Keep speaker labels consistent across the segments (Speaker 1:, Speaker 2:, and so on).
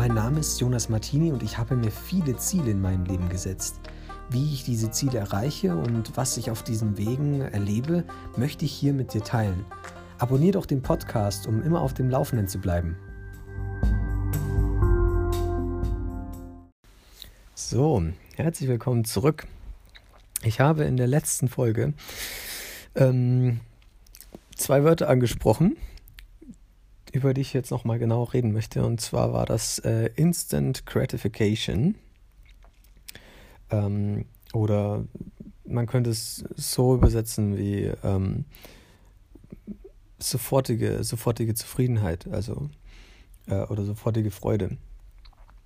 Speaker 1: Mein Name ist Jonas Martini und ich habe mir viele Ziele in meinem Leben gesetzt. Wie ich diese Ziele erreiche und was ich auf diesen Wegen erlebe, möchte ich hier mit dir teilen. Abonnier doch den Podcast, um immer auf dem Laufenden zu bleiben. So, herzlich willkommen zurück. Ich habe in der letzten Folge ähm, zwei Wörter angesprochen, über die ich jetzt nochmal genau reden möchte. Und zwar war das äh, Instant Gratification. Ähm, oder man könnte es so übersetzen wie ähm, sofortige, sofortige Zufriedenheit, also äh, oder sofortige Freude.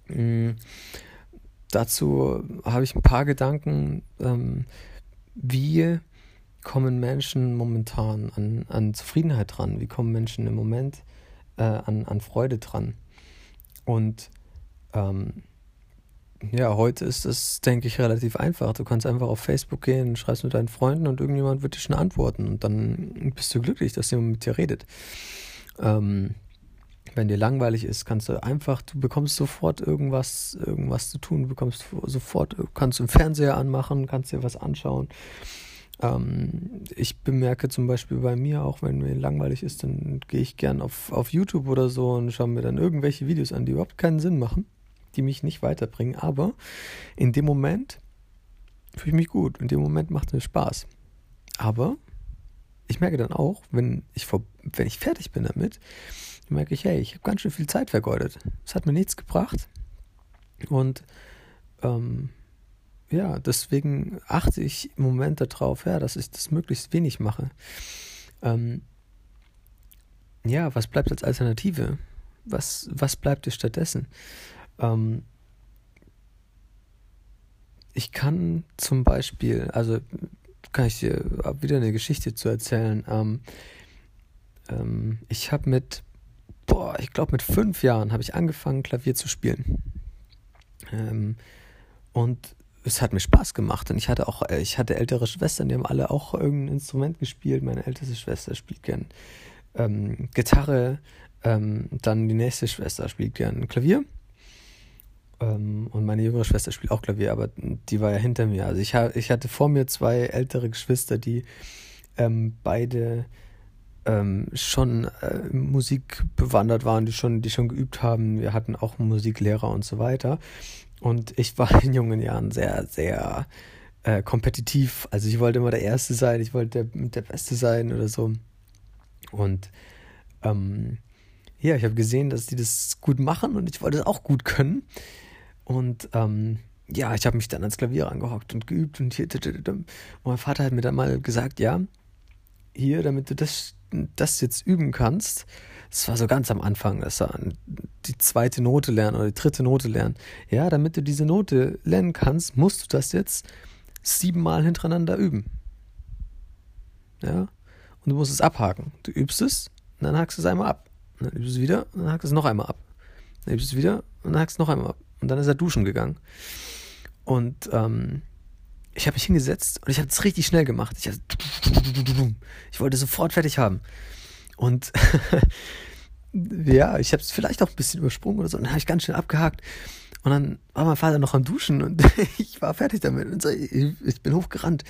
Speaker 1: Mhm. Dazu habe ich ein paar Gedanken, ähm, wie kommen Menschen momentan an, an Zufriedenheit dran? Wie kommen Menschen im Moment äh, an, an Freude dran? Und ähm, ja, heute ist es, denke ich, relativ einfach. Du kannst einfach auf Facebook gehen, schreibst mit deinen Freunden und irgendjemand wird dir schon antworten und dann bist du glücklich, dass jemand mit dir redet. Ähm, wenn dir langweilig ist, kannst du einfach, du bekommst sofort irgendwas, irgendwas zu tun, du bekommst sofort, kannst du einen Fernseher anmachen, kannst dir was anschauen. Ähm, ich bemerke zum Beispiel bei mir auch, wenn mir langweilig ist, dann gehe ich gern auf, auf YouTube oder so und schaue mir dann irgendwelche Videos an, die überhaupt keinen Sinn machen, die mich nicht weiterbringen. Aber in dem Moment fühle ich mich gut, in dem Moment macht es mir Spaß. Aber ich merke dann auch, wenn ich, vor, wenn ich fertig bin damit, merke ich, hey, ich habe ganz schön viel Zeit vergeudet. Es hat mir nichts gebracht. Und ähm, ja, deswegen achte ich im Moment darauf, ja, dass ich das möglichst wenig mache. Ähm, ja, was bleibt als Alternative? Was, was bleibt dir stattdessen? Ähm, ich kann zum Beispiel, also kann ich dir wieder eine Geschichte zu erzählen. Ähm, ähm, ich habe mit, boah, ich glaube mit fünf Jahren habe ich angefangen, Klavier zu spielen. Ähm, und es hat mir Spaß gemacht und ich hatte auch, äh, ich hatte ältere Schwestern, die haben alle auch irgendein Instrument gespielt. Meine älteste Schwester spielt gern ähm, Gitarre, ähm, dann die nächste Schwester spielt gern Klavier ähm, und meine jüngere Schwester spielt auch Klavier, aber die war ja hinter mir. Also ich, ich hatte vor mir zwei ältere Geschwister, die ähm, beide ähm, schon äh, Musik bewandert waren, die schon, die schon geübt haben. Wir hatten auch Musiklehrer und so weiter. Und ich war in jungen Jahren sehr, sehr äh, kompetitiv. Also ich wollte immer der Erste sein, ich wollte der, der Beste sein oder so. Und ähm, ja, ich habe gesehen, dass die das gut machen und ich wollte es auch gut können. Und ähm, ja, ich habe mich dann ans Klavier angehockt und geübt und hier. Und mein Vater hat mir dann mal gesagt, ja, hier, damit du das, das jetzt üben kannst, das war so ganz am Anfang, das war die zweite Note lernen oder die dritte Note lernen. Ja, damit du diese Note lernen kannst, musst du das jetzt siebenmal hintereinander üben. Ja, und du musst es abhaken. Du übst es, und dann hakst du es einmal ab. Und dann übst du es wieder, und dann hakst du es noch einmal ab. Dann übst du es wieder, und dann hakst du es noch einmal ab. Und dann ist er duschen gegangen. Und ähm, ich habe mich hingesetzt und ich habe es richtig schnell gemacht. Ich, ich wollte sofort fertig haben. Und ja, ich habe es vielleicht auch ein bisschen übersprungen oder so. Und dann habe ich ganz schnell abgehakt. Und dann war mein Vater noch am Duschen und ich war fertig damit. Und so, ich, bin hochgerannt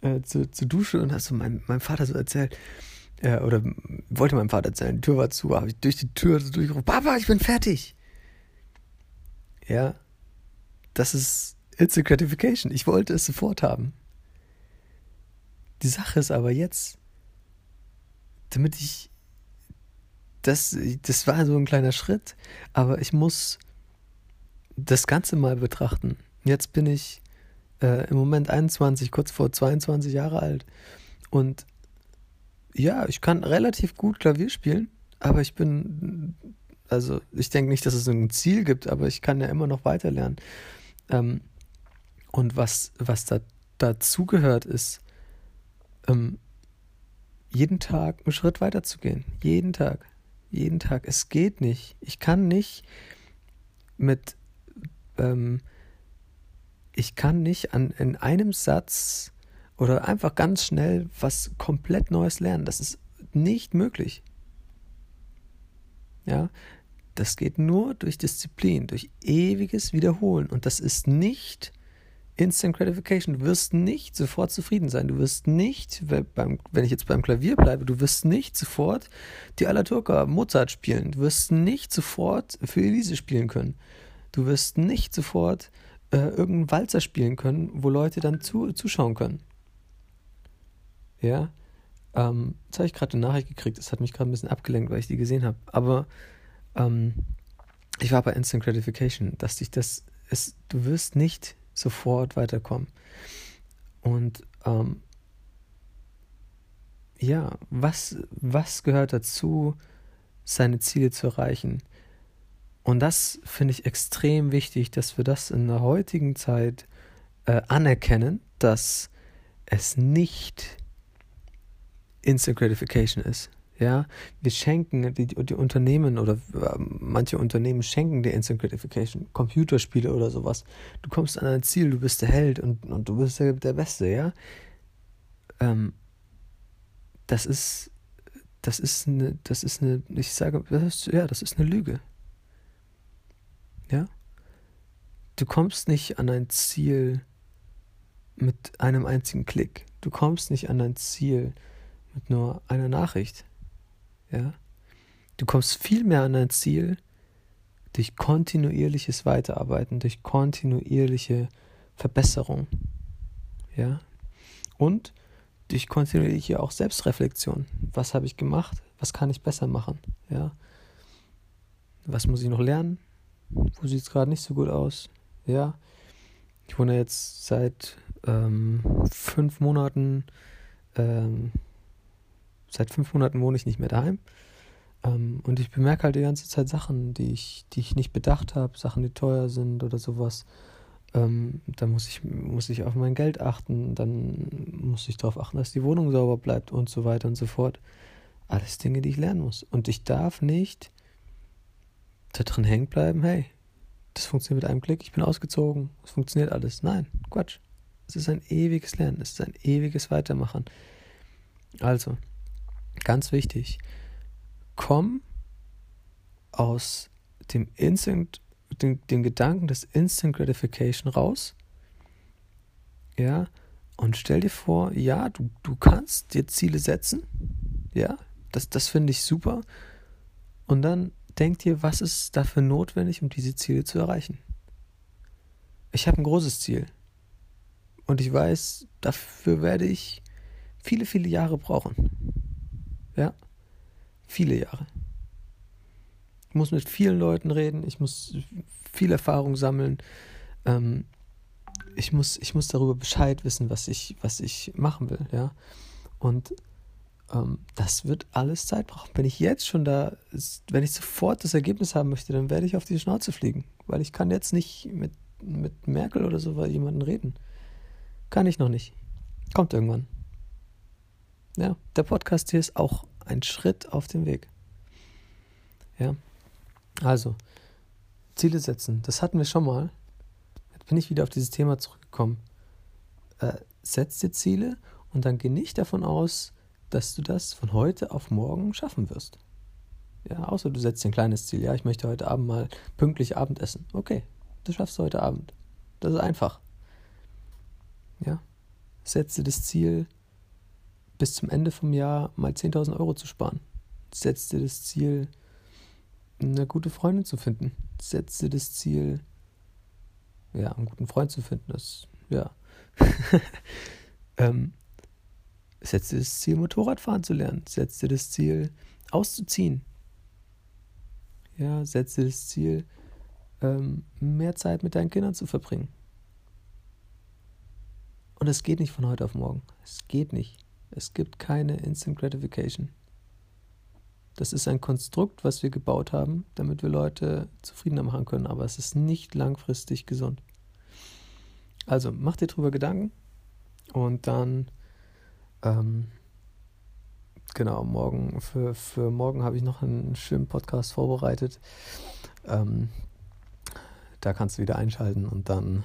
Speaker 1: äh, zur, zur Dusche und hast so mein, meinem Vater so erzählt, äh, oder wollte meinem Vater erzählen, die Tür war zu, habe ich durch die Tür so durchgerufen, Papa, ich bin fertig. Ja, das ist It's a gratification. Ich wollte es sofort haben. Die Sache ist aber jetzt, damit ich das, das war so ein kleiner Schritt, aber ich muss das Ganze mal betrachten. Jetzt bin ich äh, im Moment 21, kurz vor 22 Jahre alt. Und ja, ich kann relativ gut Klavier spielen, aber ich bin, also ich denke nicht, dass es ein Ziel gibt, aber ich kann ja immer noch weiter lernen. Ähm, und was, was da dazugehört, ist, ähm, jeden Tag einen Schritt weiter zu gehen. Jeden Tag. Jeden Tag. Es geht nicht. Ich kann nicht mit, ähm, ich kann nicht an, in einem Satz oder einfach ganz schnell was komplett Neues lernen. Das ist nicht möglich. Ja, das geht nur durch Disziplin, durch ewiges Wiederholen. Und das ist nicht Instant Gratification. Du wirst nicht sofort zufrieden sein. Du wirst nicht, wenn ich jetzt beim Klavier bleibe, du wirst nicht sofort die Alla Turca Mozart spielen. Du wirst nicht sofort für Elise spielen können. Du wirst nicht sofort äh, irgendeinen Walzer spielen können, wo Leute dann zu, zuschauen können. Ja, ähm, jetzt habe ich gerade eine Nachricht gekriegt. Das hat mich gerade ein bisschen abgelenkt, weil ich die gesehen habe. Aber ähm, ich war bei Instant Gratification, dass dich das ist, du wirst nicht sofort weiterkommen. Und ähm, ja, was, was gehört dazu, seine Ziele zu erreichen? Und das finde ich extrem wichtig, dass wir das in der heutigen Zeit äh, anerkennen, dass es nicht Instant Gratification ist. Ja, wir schenken, die, die Unternehmen oder äh, manche Unternehmen schenken dir Instant Gratification, Computerspiele oder sowas. Du kommst an ein Ziel, du bist der Held und, und du bist der, der Beste, ja. Ähm, das ist, das ist eine, das ist eine, ich sage, das ist, ja, das ist eine Lüge. Ja. Du kommst nicht an ein Ziel mit einem einzigen Klick. Du kommst nicht an ein Ziel mit nur einer Nachricht. Ja? Du kommst viel mehr an dein Ziel durch kontinuierliches Weiterarbeiten, durch kontinuierliche Verbesserung. Ja? Und durch kontinuierliche auch Selbstreflexion. Was habe ich gemacht? Was kann ich besser machen? Ja? Was muss ich noch lernen? Wo sieht es gerade nicht so gut aus? Ja? Ich wohne jetzt seit ähm, fünf Monaten ähm, seit fünf Monaten wohne ich nicht mehr daheim. Ähm, und ich bemerke halt die ganze Zeit Sachen, die ich, die ich nicht bedacht habe, Sachen, die teuer sind oder sowas. Ähm, da muss ich, muss ich auf mein Geld achten, dann muss ich darauf achten, dass die Wohnung sauber bleibt und so weiter und so fort. Alles Dinge, die ich lernen muss. Und ich darf nicht da drin hängen bleiben, hey, das funktioniert mit einem Klick, ich bin ausgezogen, es funktioniert alles. Nein, Quatsch. Es ist ein ewiges Lernen, es ist ein ewiges Weitermachen. Also, ganz wichtig, komm aus dem Instant, dem, dem Gedanken des Instant Gratification raus, ja, und stell dir vor, ja, du, du kannst dir Ziele setzen, ja, das, das finde ich super, und dann denk dir, was ist dafür notwendig, um diese Ziele zu erreichen. Ich habe ein großes Ziel. Und ich weiß, dafür werde ich viele, viele Jahre brauchen. Ja. Viele Jahre. Ich muss mit vielen Leuten reden, ich muss viel Erfahrung sammeln. Ähm, ich, muss, ich muss darüber Bescheid wissen, was ich, was ich machen will, ja. Und ähm, das wird alles Zeit brauchen. Wenn ich jetzt schon da, wenn ich sofort das Ergebnis haben möchte, dann werde ich auf die Schnauze fliegen. Weil ich kann jetzt nicht mit, mit Merkel oder so jemanden reden. Kann ich noch nicht. Kommt irgendwann. Ja, der Podcast hier ist auch ein Schritt auf dem Weg. Ja, also Ziele setzen, das hatten wir schon mal. Jetzt bin ich wieder auf dieses Thema zurückgekommen. Äh, setz dir Ziele und dann geh nicht davon aus, dass du das von heute auf morgen schaffen wirst. Ja, außer du setzt dir ein kleines Ziel. Ja, ich möchte heute Abend mal pünktlich Abend essen. Okay, das schaffst du heute Abend. Das ist einfach. Ja, setze das Ziel, bis zum Ende vom Jahr mal 10.000 Euro zu sparen. Setz dir das Ziel, eine gute Freundin zu finden. Setz dir das Ziel, ja, einen guten Freund zu finden. Das, ja. ähm, setz dir das Ziel, Motorradfahren zu lernen. Setz dir das Ziel, auszuziehen. Ja, setz dir das Ziel, ähm, mehr Zeit mit deinen Kindern zu verbringen. Und es geht nicht von heute auf morgen. Es geht nicht. Es gibt keine Instant Gratification. Das ist ein Konstrukt, was wir gebaut haben, damit wir Leute zufriedener machen können, aber es ist nicht langfristig gesund. Also mach dir drüber Gedanken und dann, ähm, genau, morgen, für, für morgen habe ich noch einen schönen Podcast vorbereitet. Ähm, da kannst du wieder einschalten und dann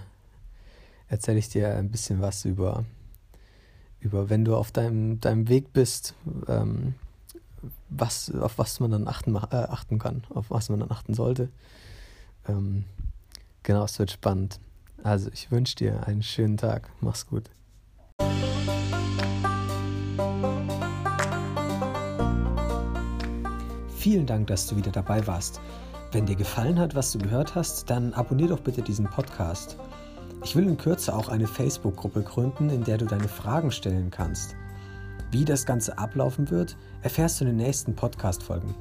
Speaker 1: erzähle ich dir ein bisschen was über über, wenn du auf deinem, deinem Weg bist, ähm, was, auf was man dann achten, äh, achten kann, auf was man dann achten sollte. Ähm, genau, es wird spannend. Also ich wünsche dir einen schönen Tag. Mach's gut. Vielen Dank, dass du wieder dabei warst. Wenn dir gefallen hat, was du gehört hast, dann abonnier doch bitte diesen Podcast. Ich will in Kürze auch eine Facebook-Gruppe gründen, in der du deine Fragen stellen kannst. Wie das Ganze ablaufen wird, erfährst du in den nächsten Podcast-Folgen.